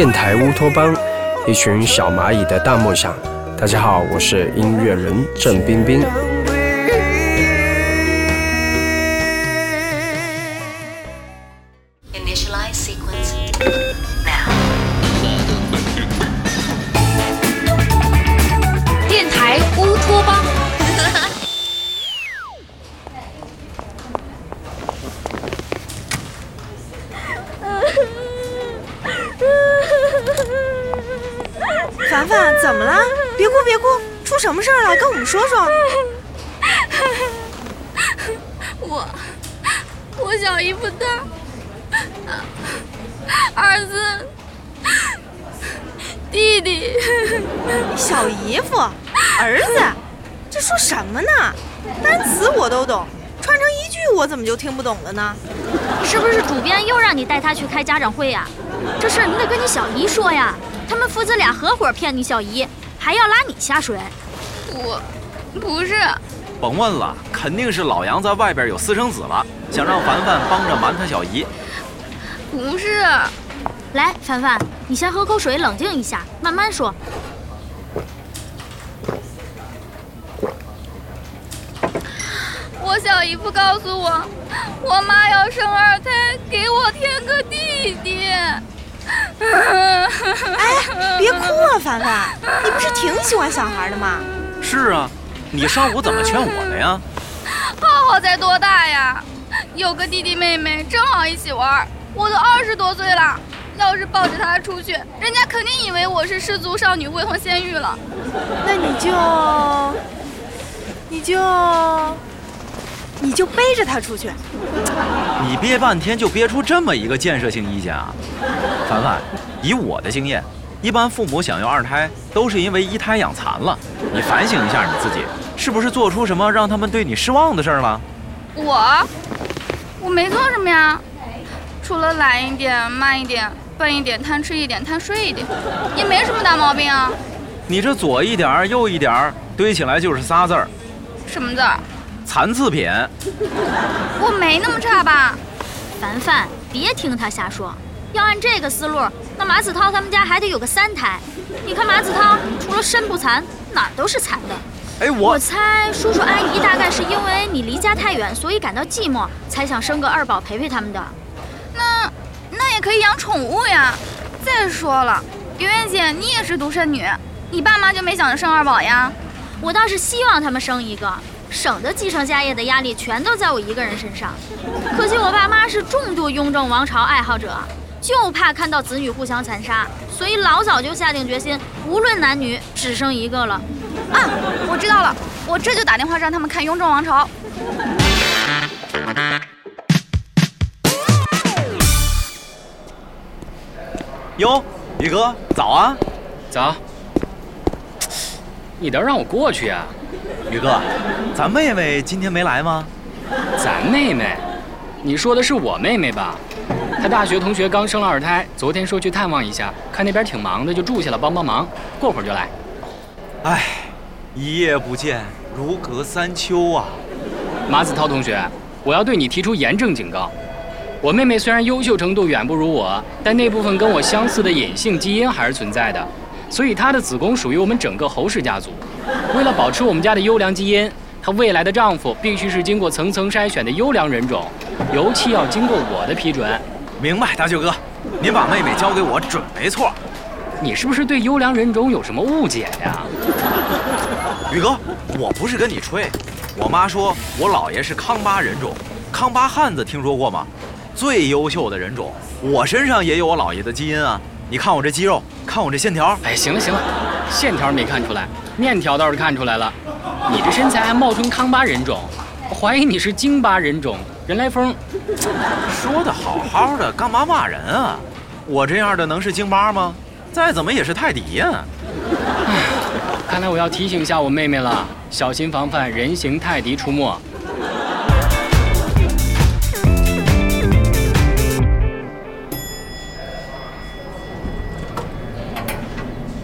电台乌托邦，一群小蚂蚁的大梦想。大家好，我是音乐人郑冰冰。什么事儿了？跟我们说说。我我小姨夫他 儿子弟弟，小姨夫，儿子，这说什么呢？单词我都懂，串成一句我怎么就听不懂了呢？是不是主编又让你带他去开家长会呀？这事儿你得跟你小姨说呀。他们父子俩合伙骗你小姨，还要拉你下水。我不是，甭问了，肯定是老杨在外边有私生子了，想让凡凡帮着瞒他小姨。不是，来，凡凡，你先喝口水，冷静一下，慢慢说。我小姨夫告诉我，我妈要生二胎，给我添个弟弟。哎，别哭啊，凡凡，你不是挺喜欢小孩的吗？是啊，你上午怎么劝我的呀？浩浩才多大呀？有个弟弟妹妹正好一起玩。我都二十多岁了，要是抱着他出去，人家肯定以为我是失足少女、未婚先孕了。那你就，你就，你就背着他出去。你憋半天就憋出这么一个建设性意见啊？凡凡，以我的经验，一般父母想要二胎都是因为一胎养残了。你反省一下你自己，是不是做出什么让他们对你失望的事儿了？我，我没做什么呀，除了懒一点、慢一点、笨一点、贪吃一点、贪睡一点，也没什么大毛病啊。你这左一点儿右一点儿堆起来就是仨字儿，什么字儿？残次品。我没那么差吧？凡凡，别听他瞎说。要按这个思路，那马子涛他们家还得有个三胎。你看马子涛除了身不残，哪儿都是残的。哎，我我猜叔叔阿姨大概是因为你离家太远，所以感到寂寞，才想生个二宝陪陪他们的。那那也可以养宠物呀。再说了，圆圆姐你也是独生女，你爸妈就没想着生二宝呀？我倒是希望他们生一个，省得继承家业的压力全都在我一个人身上。可惜我爸妈是重度雍正王朝爱好者。就怕看到子女互相残杀，所以老早就下定决心，无论男女，只生一个了。啊，我知道了，我这就打电话让他们看《雍正王朝》。哟，宇哥，早啊！早。你倒让我过去呀，宇哥，咱妹妹今天没来吗？咱妹妹？你说的是我妹妹吧？她大学同学刚生了二胎，昨天说去探望一下，看那边挺忙的，就住下了帮帮忙，过会儿就来。唉，一夜不见，如隔三秋啊！马子涛同学，我要对你提出严正警告。我妹妹虽然优秀程度远不如我，但那部分跟我相似的隐性基因还是存在的，所以她的子宫属于我们整个侯氏家族。为了保持我们家的优良基因，她未来的丈夫必须是经过层层筛选的优良人种，尤其要经过我的批准。明白，大舅哥，您把妹妹交给我准没错。你是不是对优良人种有什么误解呀？宇哥，我不是跟你吹，我妈说我姥爷是康巴人种，康巴汉子听说过吗？最优秀的人种，我身上也有我姥爷的基因啊！你看我这肌肉，看我这线条。哎，行了行了，线条没看出来，面条倒是看出来了。你这身材还冒充康巴人种，我怀疑你是京巴人种。人来疯，说的好好的，干嘛骂人啊？我这样的能是京巴吗？再怎么也是泰迪呀！唉，看来我要提醒一下我妹妹了，小心防范人形泰迪出没。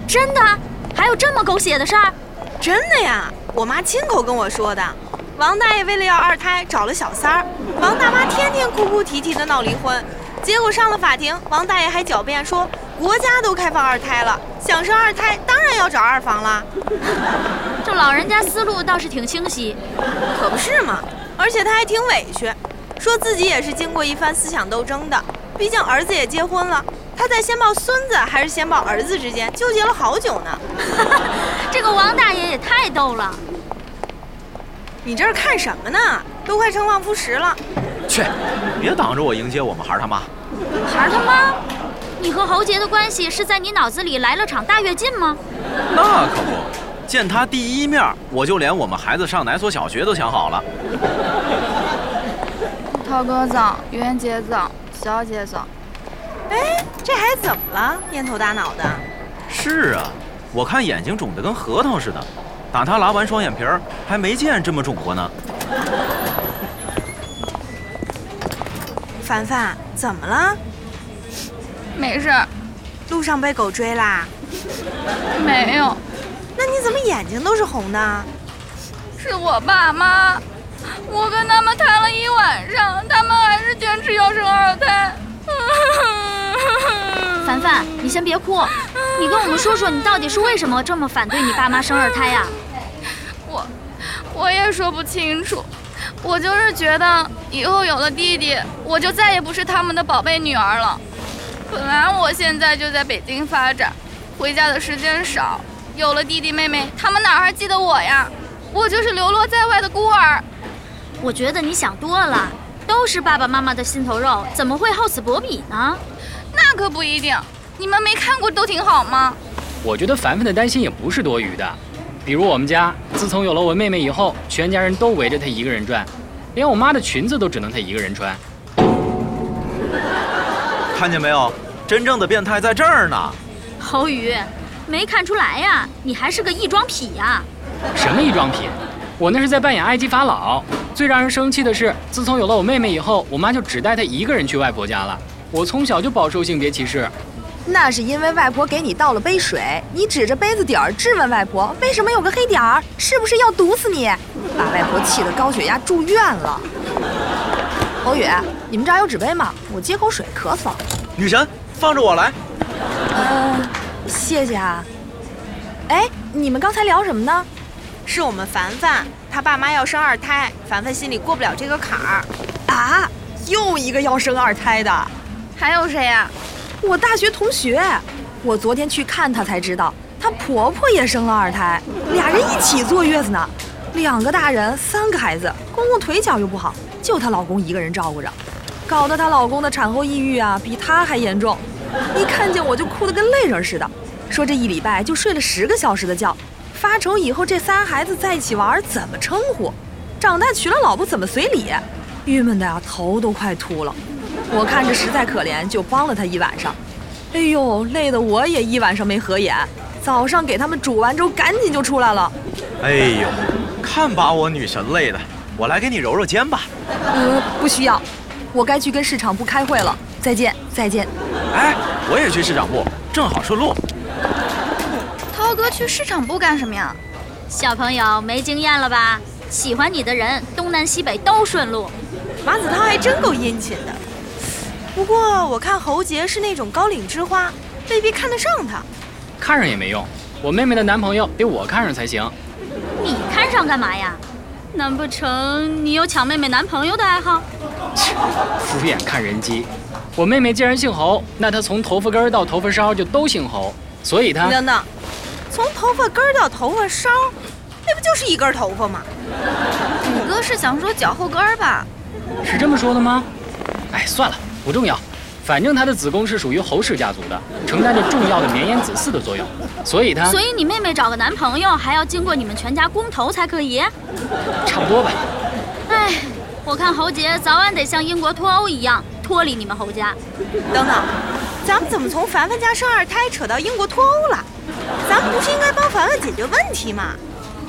真的？还有这么狗血的事儿？真的呀，我妈亲口跟我说的。王大爷为了要二胎找了小三儿，王大妈天天哭哭啼啼的闹离婚，结果上了法庭，王大爷还狡辩说国家都开放二胎了，想生二胎当然要找二房了，这老人家思路倒是挺清晰。可不是嘛？而且他还挺委屈，说自己也是经过一番思想斗争的，毕竟儿子也结婚了，他在先抱孙子还是先抱儿子之间纠结了好久呢。这个王大爷也太逗了。你这是看什么呢？都快成旺夫石了。去，别挡着我迎接我们孩儿他妈。孩儿他妈，你和侯杰的关系是在你脑子里来了场大跃进吗？那可不，见他第一面，我就连我们孩子上哪所小学都想好了。涛哥早，袁姐早，小姐早。哎，这孩子怎么了？蔫头大脑的。是啊，我看眼睛肿得跟核桃似的，打他拉完双眼皮儿，还没见这么肿过呢。凡凡，怎么了？没事儿，路上被狗追啦？没有，那你怎么眼睛都是红的？是我爸妈。我跟他们谈了一晚上，他们还是坚持要生二胎。凡凡，你先别哭，你跟我们说说，你到底是为什么这么反对你爸妈生二胎呀、我我也说不清楚，我就是觉得以后有了弟弟，我就再也不是他们的宝贝女儿了。本来我现在就在北京发展，回家的时间少，有了弟弟妹妹，他们哪还记得我呀？我就是流落在外的孤儿。我觉得你想多了，都是爸爸妈妈的心头肉，怎么会厚此薄彼呢？那可不一定，你们没看过都挺好吗？我觉得凡凡的担心也不是多余的。比如我们家，自从有了我妹妹以后，全家人都围着她一个人转，连我妈的裙子都只能她一个人穿。看见没有？真正的变态在这儿呢。侯宇，没看出来呀，你还是个异装癖呀。什么异装癖？我那是在扮演埃及法老。最让人生气的是，自从有了我妹妹以后，我妈就只带她一个人去外婆家了。我从小就饱受性别歧视。那是因为外婆给你倒了杯水，你指着杯子底儿质问外婆为什么有个黑点儿，是不是要毒死你？把外婆气得高血压住院了。侯宇，你们这儿有纸杯吗？我接口水，渴死了。女神，放着我来。呃，谢谢啊。哎，你们刚才聊什么呢？是我们凡凡，他爸妈要生二胎，凡凡心里过不了这个坎儿。啊，又一个要生二胎的，还有谁呀、我大学同学。我昨天去看她才知道，她婆婆也生了二胎，俩人一起坐月子呢。两个大人，三个孩子，公公腿脚又不好，就她老公一个人照顾着，搞得她老公的产后抑郁啊，比她还严重。一看见我就哭得跟泪人似的，说这一礼拜就睡了十个小时的觉，发愁以后这仨孩子在一起玩怎么称呼，长大娶了老婆怎么随礼，郁闷的呀头都快秃了。我看着实在可怜，就帮了他一晚上。哎呦，累得我也一晚上没合眼。早上给他们煮完粥，赶紧就出来了。哎呦，看把我女神累的，我来给你揉揉肩吧。呃，不需要，我该去跟市场部开会了。再见，再见。哎，我也去市场部，正好顺路。涛哥去市场部干什么呀？小朋友没经验了吧？喜欢你的人，东南西北都顺路。马子涛还真够殷勤的。不过我看侯杰是那种高岭之花，未必看得上他。看上也没用，我妹妹的男朋友得我看上才行。你看上干嘛呀？难不成你有抢妹妹男朋友的爱好？切敷衍看人机。我妹妹既然姓侯，那她从头发根儿到头发梢就都姓侯，所以她等等，从头发根儿到头发梢，那不就是一根头发吗？你哥是想说脚后跟儿吧？是这么说的吗？哎，算了，不重要。反正他的子宫是属于侯氏家族的，承担着重要的绵延子嗣的作用，所以他所以你妹妹找个男朋友还要经过你们全家公投才可以？差不多吧。哎，我看侯杰早晚得像英国脱欧一样脱离你们侯家。等等，咱们怎么从凡凡家生二胎扯到英国脱欧了？咱们不是应该帮凡凡解决问题吗？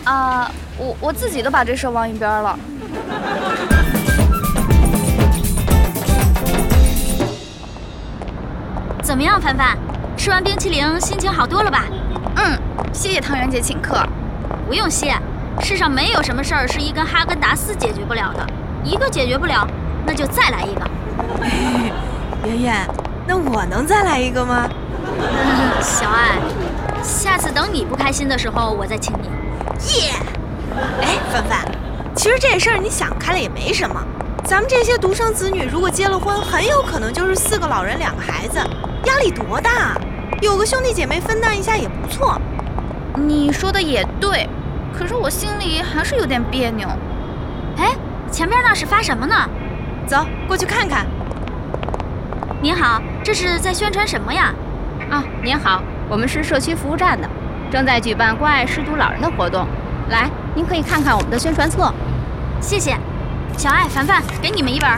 啊、我我自己都把这事忘一边了。么样，凡凡？吃完冰淇淋心情好多了吧？嗯，谢谢汤圆姐请客。不用谢，世上没有什么事儿是一根哈根达斯解决不了的，一个解决不了，那就再来一个。圆圆，那我能再来一个吗？小爱，下次等你不开心的时候，我再请你。耶！哎，凡凡，其实这事儿你想开了也没什么。咱们这些独生子女，如果结了婚，很有可能就是四个老人两个孩子，压力多大啊！有个兄弟姐妹分担一下也不错。你说的也对，可是我心里还是有点别扭。哎，前面那是发什么呢？走，过去看看。您好，这是在宣传什么呀？啊，您好，我们是社区服务站的，正在举办关爱失独老人的活动。来，您可以看看我们的宣传册。谢谢。小爱、凡凡，给你们一本。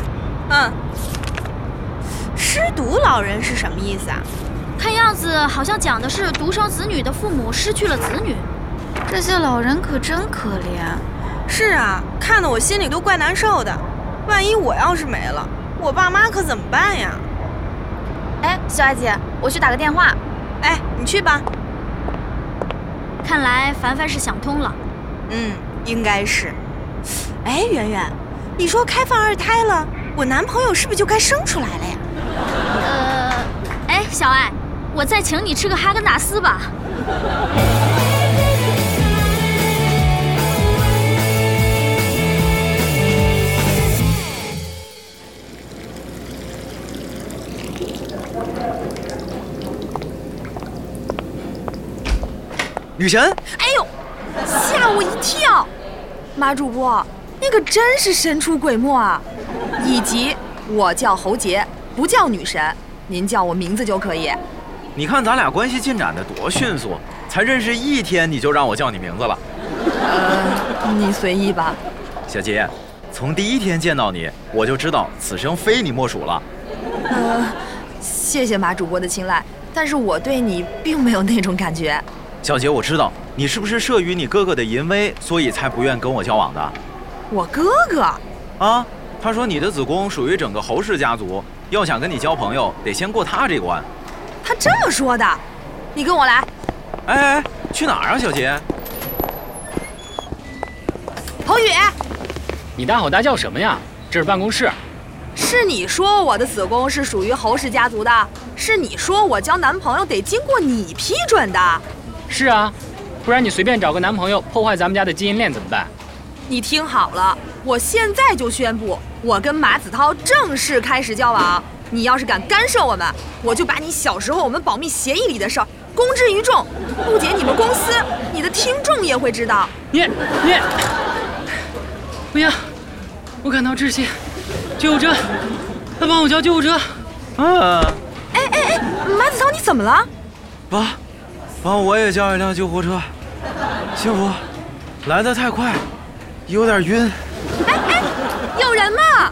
嗯。失独老人是什么意思啊？看样子好像讲的是独生子女的父母失去了子女。这些老人可真可怜。是啊，看得我心里都怪难受的。万一我要是没了，我爸妈可怎么办呀？哎，小艾姐，我去打个电话。哎，你去吧。看来凡凡是想通了。嗯，应该是。哎，圆圆，你说开放二胎了，我男朋友是不是就该生出来了呀？呃，哎，小爱，我再请你吃个哈根达斯吧。女神，哎呦，吓我一跳！马主播，你可真是神出鬼没啊！以及我叫侯杰，不叫女神，您叫我名字就可以。你看咱俩关系进展的多迅速，才认识一天你就让我叫你名字了。呃，你随意吧。小杰，从第一天见到你，我就知道此生非你莫属了。呃，谢谢马主播的青睐，但是我对你并没有那种感觉。小杰，我知道你是不是慑于你哥哥的淫威，所以才不愿跟我交往的。我哥哥？啊，他说你的子宫属于整个侯氏家族，要想跟你交朋友，得先过他这关。他这么说的？你跟我来。哎哎，去哪儿啊，小杰？侯宇，你大吼大叫什么呀？这是办公室。是你说我的子宫是属于侯氏家族的，是你说我交男朋友得经过你批准的。是啊，不然你随便找个男朋友破坏咱们家的基因链怎么办？你听好了，我现在就宣布，我跟马子涛正式开始交往。你要是敢干涉我们，我就把你小时候我们保密协议里的事儿公之于众，不仅你们公司，你的听众也会知道。你你，不行，我感到窒息，救护车，快帮我叫救护车！啊！哎哎哎，马子涛，你怎么了？爸。帮我也叫一辆救护车，幸福，来得太快，有点晕。哎哎有人吗？